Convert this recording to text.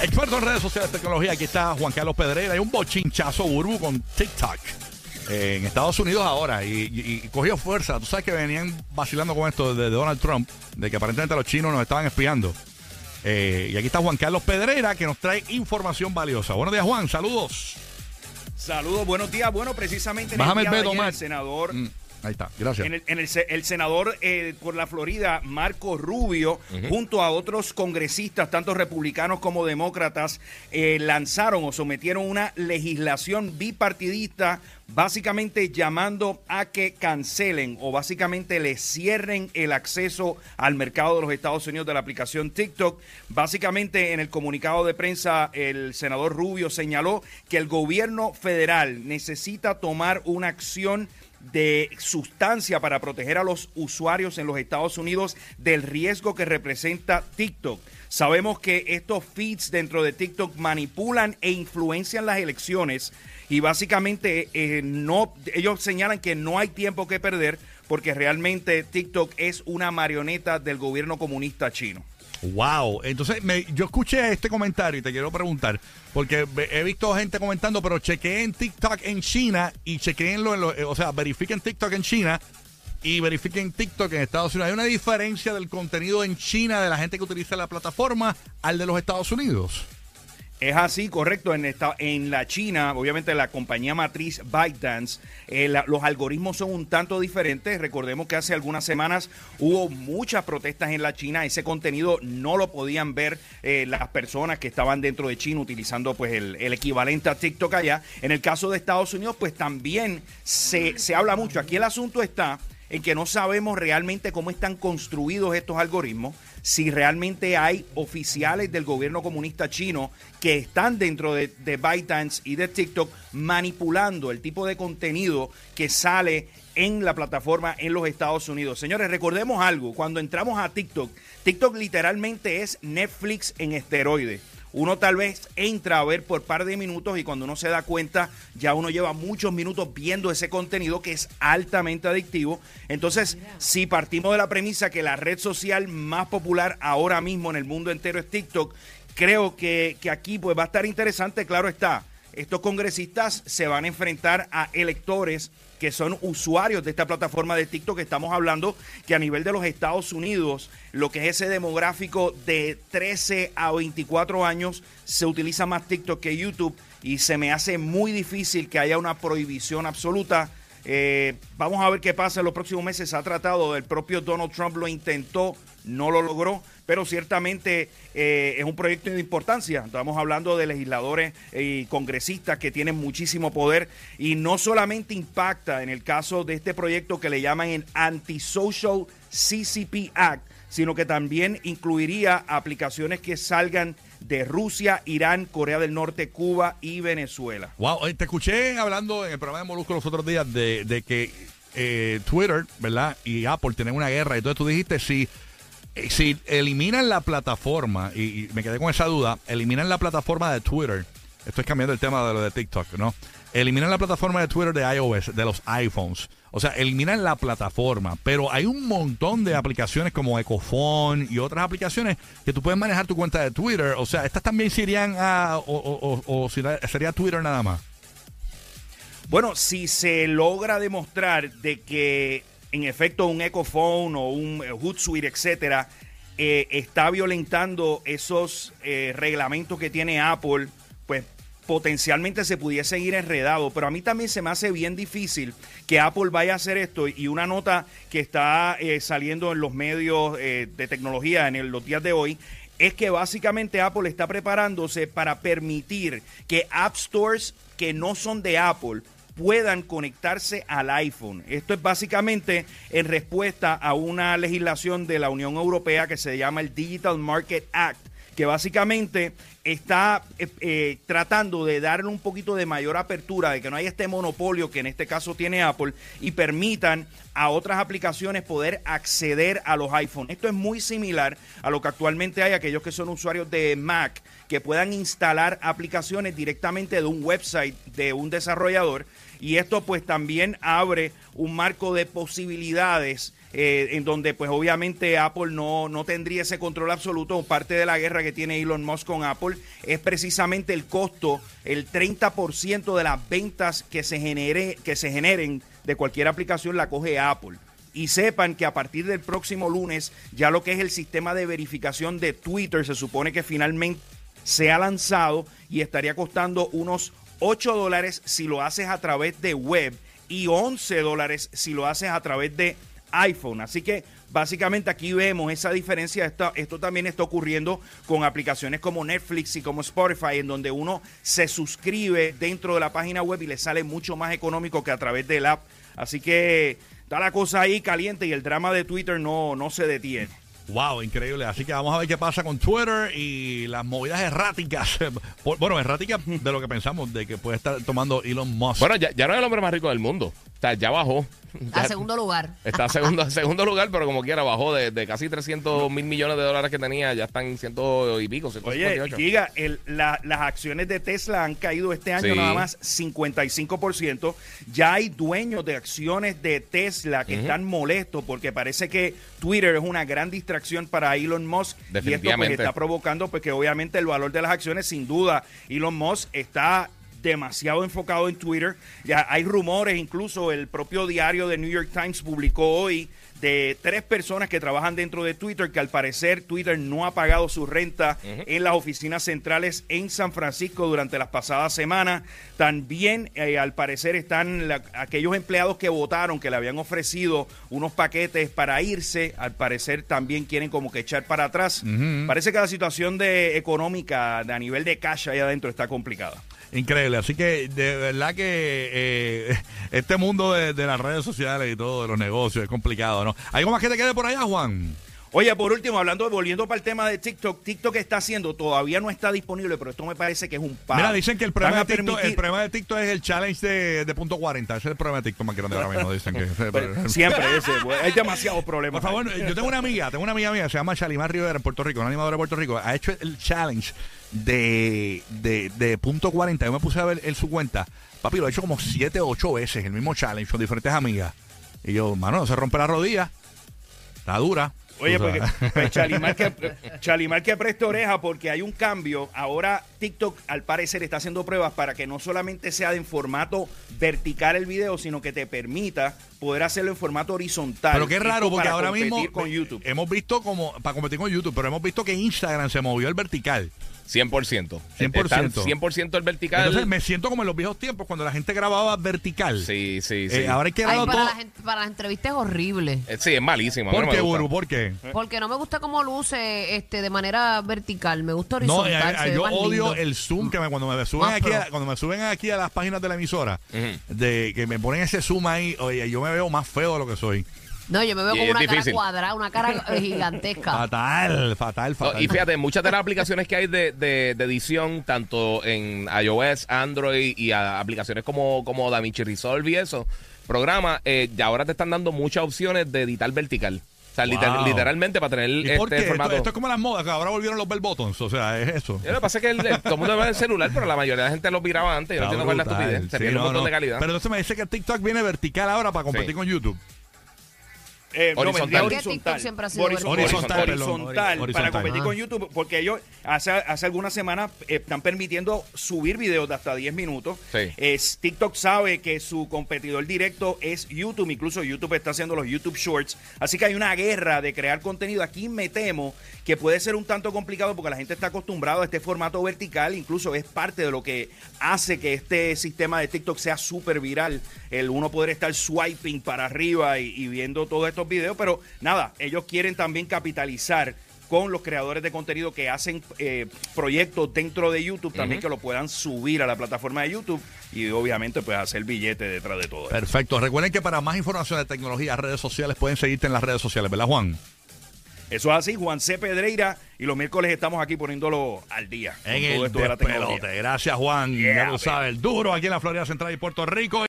Experto en redes sociales, tecnología. Aquí está Juan Carlos Pedrera. Hay un bochinchazo burbu con TikTok eh, en Estados Unidos ahora y, y- y cogió fuerza. Tú sabes que venían vacilando con esto de Donald Trump, de que aparentemente los chinos nos estaban espiando. Eh, y aquí está Juan Carlos Pedrera que nos trae información valiosa. Buenos días, Juan. Saludos. Saludos, buenos días. Bueno, precisamente en el día ayer, el senador, Mm, ahí está. Gracias. en el, en el se- el senador eh, por la Florida, Marco Rubio, junto a otros congresistas, tanto republicanos como demócratas, eh, lanzaron o sometieron una legislación bipartidista, básicamente llamando a que cancelen o básicamente le cierren el acceso al mercado de los Estados Unidos de la aplicación TikTok. Básicamente en el comunicado de prensa, el senador Rubio señaló que el gobierno federal necesita tomar una acción de sustancia para proteger a los usuarios en los Estados Unidos del riesgo que representa TikTok. Sabemos que estos feeds dentro de TikTok manipulan e influencian las elecciones y básicamente eh, no, ellos señalan que no hay tiempo que perder porque realmente TikTok es una marioneta del gobierno comunista chino. Wow, entonces me- yo escuché este comentario y te quiero preguntar, porque he visto gente comentando, pero chequeé en TikTok en China y chequeenlo en lo, eh, o sea, verifiquen TikTok en China y verifiquen TikTok en Estados Unidos. ¿Hay una diferencia del contenido en China de la gente que utiliza la plataforma al de los Estados Unidos? Es así, correcto. En, esta, en la China, obviamente la compañía matriz ByteDance, eh, los algoritmos son un tanto diferentes. Recordemos que hace algunas semanas hubo muchas protestas en la China. Ese contenido no lo podían ver eh, las personas que estaban dentro de China utilizando pues el, el equivalente a TikTok allá. En el caso de Estados Unidos, pues también se, se habla mucho. Aquí el asunto está en que no sabemos realmente cómo están construidos estos algoritmos, si realmente hay oficiales del gobierno comunista chino que están dentro de, de ByteDance y de TikTok manipulando el tipo de contenido que sale en la plataforma en los Estados Unidos. Señores, recordemos algo, cuando entramos a TikTok, TikTok literalmente es Netflix en esteroides. Uno tal vez entra a ver por par de minutos y cuando uno se da cuenta ya uno lleva muchos minutos viendo ese contenido que es altamente adictivo. Entonces, si partimos de la premisa que la red social más popular ahora mismo en el mundo entero es TikTok, creo que, que aquí pues va a estar interesante, claro está. Estos congresistas se van a enfrentar a electores que son usuarios de esta plataforma de TikTok. Estamos hablando que a nivel de los Estados Unidos, lo que es ese demográfico de 13 a 24 años, se utiliza más TikTok que YouTube y se me hace muy difícil que haya una prohibición absoluta. Eh, vamos a ver qué pasa en los próximos meses. Se ha tratado, el propio Donald Trump lo intentó, no lo logró, pero ciertamente eh, es un proyecto de importancia. Estamos hablando de legisladores y congresistas que tienen muchísimo poder y no solamente impacta en el caso de este proyecto que le llaman el Antisocial CCP Act, sino que también incluiría aplicaciones que salgan de Rusia, Irán, Corea del Norte, Cuba y Venezuela. Wow, eh, te escuché hablando en el programa de Molusco los otros días de, de que eh, Twitter, ¿verdad? Y Apple tienen una guerra. Y entonces tú dijiste, si, eh, si eliminan la plataforma, y, y me quedé con esa duda, eliminan la plataforma de Twitter. Estoy cambiando el tema de lo de TikTok, ¿no? Eliminan la plataforma de Twitter de iOS, de los iPhones. O sea, eliminan la plataforma. Pero hay un montón de aplicaciones como Ecophone y otras aplicaciones que tú puedes manejar tu cuenta de Twitter. O sea, estas también se irían a. o, sería Twitter nada más. Bueno, si se logra demostrar de que en efecto un Ecophone o un eh, Hootsuite, etcétera, eh, está violentando esos eh, reglamentos que tiene Apple, pues potencialmente se pudiese ir enredado, pero a mí también se me hace bien difícil que Apple vaya a hacer esto y una nota que está eh, saliendo en los medios eh, de tecnología en los días de hoy es que básicamente Apple está preparándose para permitir que App Stores que no son de Apple puedan conectarse al iPhone. Esto es básicamente en respuesta a una legislación de la Unión Europea que se llama el Digital Market Act, que básicamente está eh, eh, tratando de darle un poquito de mayor apertura, de que no haya este monopolio que en este caso tiene Apple y permitan a otras aplicaciones poder acceder a los iPhones. Esto es muy similar a lo que actualmente hay aquellos que son usuarios de Mac que puedan instalar aplicaciones directamente de un website de un desarrollador y esto pues también abre un marco de posibilidades eh, en donde pues obviamente Apple no, no tendría ese control absoluto. Parte de la guerra que tiene Elon Musk con Apple es precisamente el costo, el 30% de las ventas que se, genere, que se generen de cualquier aplicación la coge Apple. Y sepan que a partir del próximo lunes, ya lo que es el sistema de verificación de Twitter se supone que finalmente se ha lanzado y estaría costando unos 8 dólares si lo haces a través de web y 11 dólares si lo haces a través de iPhone. Así que básicamente aquí vemos esa diferencia. Esto, esto, también está ocurriendo con aplicaciones como Netflix y como Spotify, en donde uno se suscribe dentro de la página web y le sale mucho más económico que a través del app. Así que está la cosa ahí caliente y el drama de Twitter no, no se detiene. Wow, increíble. Así que vamos a ver qué pasa con Twitter y las movidas erráticas. Bueno, erráticas de lo que pensamos, de que puede estar tomando Elon Musk. Bueno, ya, ya no es el hombre más rico del mundo. Sea, ya bajó. A segundo lugar. Está a segundo, segundo lugar, pero como quiera, bajó de, casi 300 mil millones de dólares que tenía, ya están ciento y pico. Oye, diga, las acciones de Tesla han caído este año nada más 55%. Ya hay dueños de acciones de Tesla que están molestos porque parece que Twitter es una gran distracción para Elon Musk. Y esto pues, está provocando pues, que obviamente el valor de las acciones, sin duda, Elon Musk está demasiado enfocado en Twitter. Ya hay rumores, incluso el propio diario de New York Times publicó hoy de tres personas que trabajan dentro de Twitter que al parecer Twitter no ha pagado su renta en las oficinas centrales en San Francisco durante las pasadas semanas. También eh, al parecer están aquellos empleados que votaron, que le habían ofrecido unos paquetes para irse, al parecer también quieren como que echar para atrás. Parece que la situación de económica a nivel de cash ahí adentro está complicada. Increíble, así que de verdad que eh, este mundo de, las redes sociales y todo, de los negocios, es complicado, ¿no? ¿Hay algo más que te quede por allá, Juan? Oye, por último, hablando, volviendo para el tema de TikTok, TikTok está haciendo, todavía no está disponible, pero esto me parece que es un paso. Mira, dicen que el problema, de TikTok, el problema de TikTok es el challenge de, punto 40. Ese es el problema de TikTok más grande ahora mismo, dicen que. siempre ese, hay demasiados problemas. Por favor, yo tengo una amiga, tengo una amiga mía, se llama Shalimar Rivera en Puerto Rico, una animadora de Puerto Rico, ha hecho el challenge de, de, de punto 40. Yo me puse a ver en su cuenta. Papi, lo ha hecho como 7 o 8 veces, el mismo challenge con diferentes amigas. Y yo, mano, no se rompe la rodilla. Está dura. Oye, porque pues, Chalimar, que, Chalimar que preste oreja porque hay un cambio. Ahora TikTok al parecer está haciendo pruebas para que no solamente sea en formato vertical el video, sino que te permita poder hacerlo en formato horizontal. Pero qué raro, porque ahora mismo con YouTube. hemos visto como, para competir con YouTube, pero hemos visto que Instagram se movió el vertical. 100%. 100%. 100% el vertical. Entonces me siento como en los viejos tiempos cuando la gente grababa vertical. Sí, sí, eh, sí. ahora hay que para, todo... para las entrevistas es horrible. Eh, sí, es malísimo. ¿Por qué, Buru? ¿Por qué? Porque no me gusta cómo luce este de manera vertical. Me gusta horizontal. No, yo odio el zoom que me, cuando me suben aquí a, cuando me suben aquí a las páginas de la emisora, de que me ponen ese zoom ahí, oye, yo me veo más feo de lo que soy. No, yo me veo como una cara cuadrada, una cara gigantesca. Fatal, fatal, fatal. y fíjate, muchas de las aplicaciones que hay de, de, edición, tanto en iOS, Android y aplicaciones como, como DaVinci Resolve y eso, programa, eh, ya ahora te están dando muchas opciones de editar vertical. O sea, literalmente para tener este formato. Esto, es como las modas, que ahora volvieron los bell buttons, o sea, es eso. lo que pasa es que el, todo el mundo ve el celular, pero la mayoría de la gente lo viraba antes. Yo no entiendo cuál es la estupidez. Se pierde un montón de calidad. Pero entonces me dice que TikTok viene vertical ahora para competir con YouTube. Eh, horizontal. horizontal. horizontal, horizontal, para competir con YouTube, porque ellos hace, hace algunas semanas eh, están permitiendo subir videos de hasta 10 minutos. TikTok sabe que su competidor directo es YouTube, incluso YouTube está haciendo los YouTube Shorts. Así que hay una guerra de crear contenido. Aquí me temo que puede ser un tanto complicado porque la gente está acostumbrada a este formato vertical, incluso es parte de lo que hace que este sistema de TikTok sea súper viral. El uno poder estar swiping para arriba y, y viendo todo esto videos, pero nada, ellos quieren también capitalizar con los creadores de contenido que hacen eh, proyectos dentro de YouTube, también que lo puedan subir a la plataforma de YouTube y obviamente pues hacer billete detrás de todo. Perfecto. Recuerden que para más información de tecnología, redes sociales, pueden seguirte en las redes sociales, ¿verdad, Juan? Eso es así, Juan C. Pedreira, y los miércoles estamos aquí poniéndolo al día. En el Gracias, Juan. ya lo sabes, duro aquí en la Florida Central y Puerto Rico.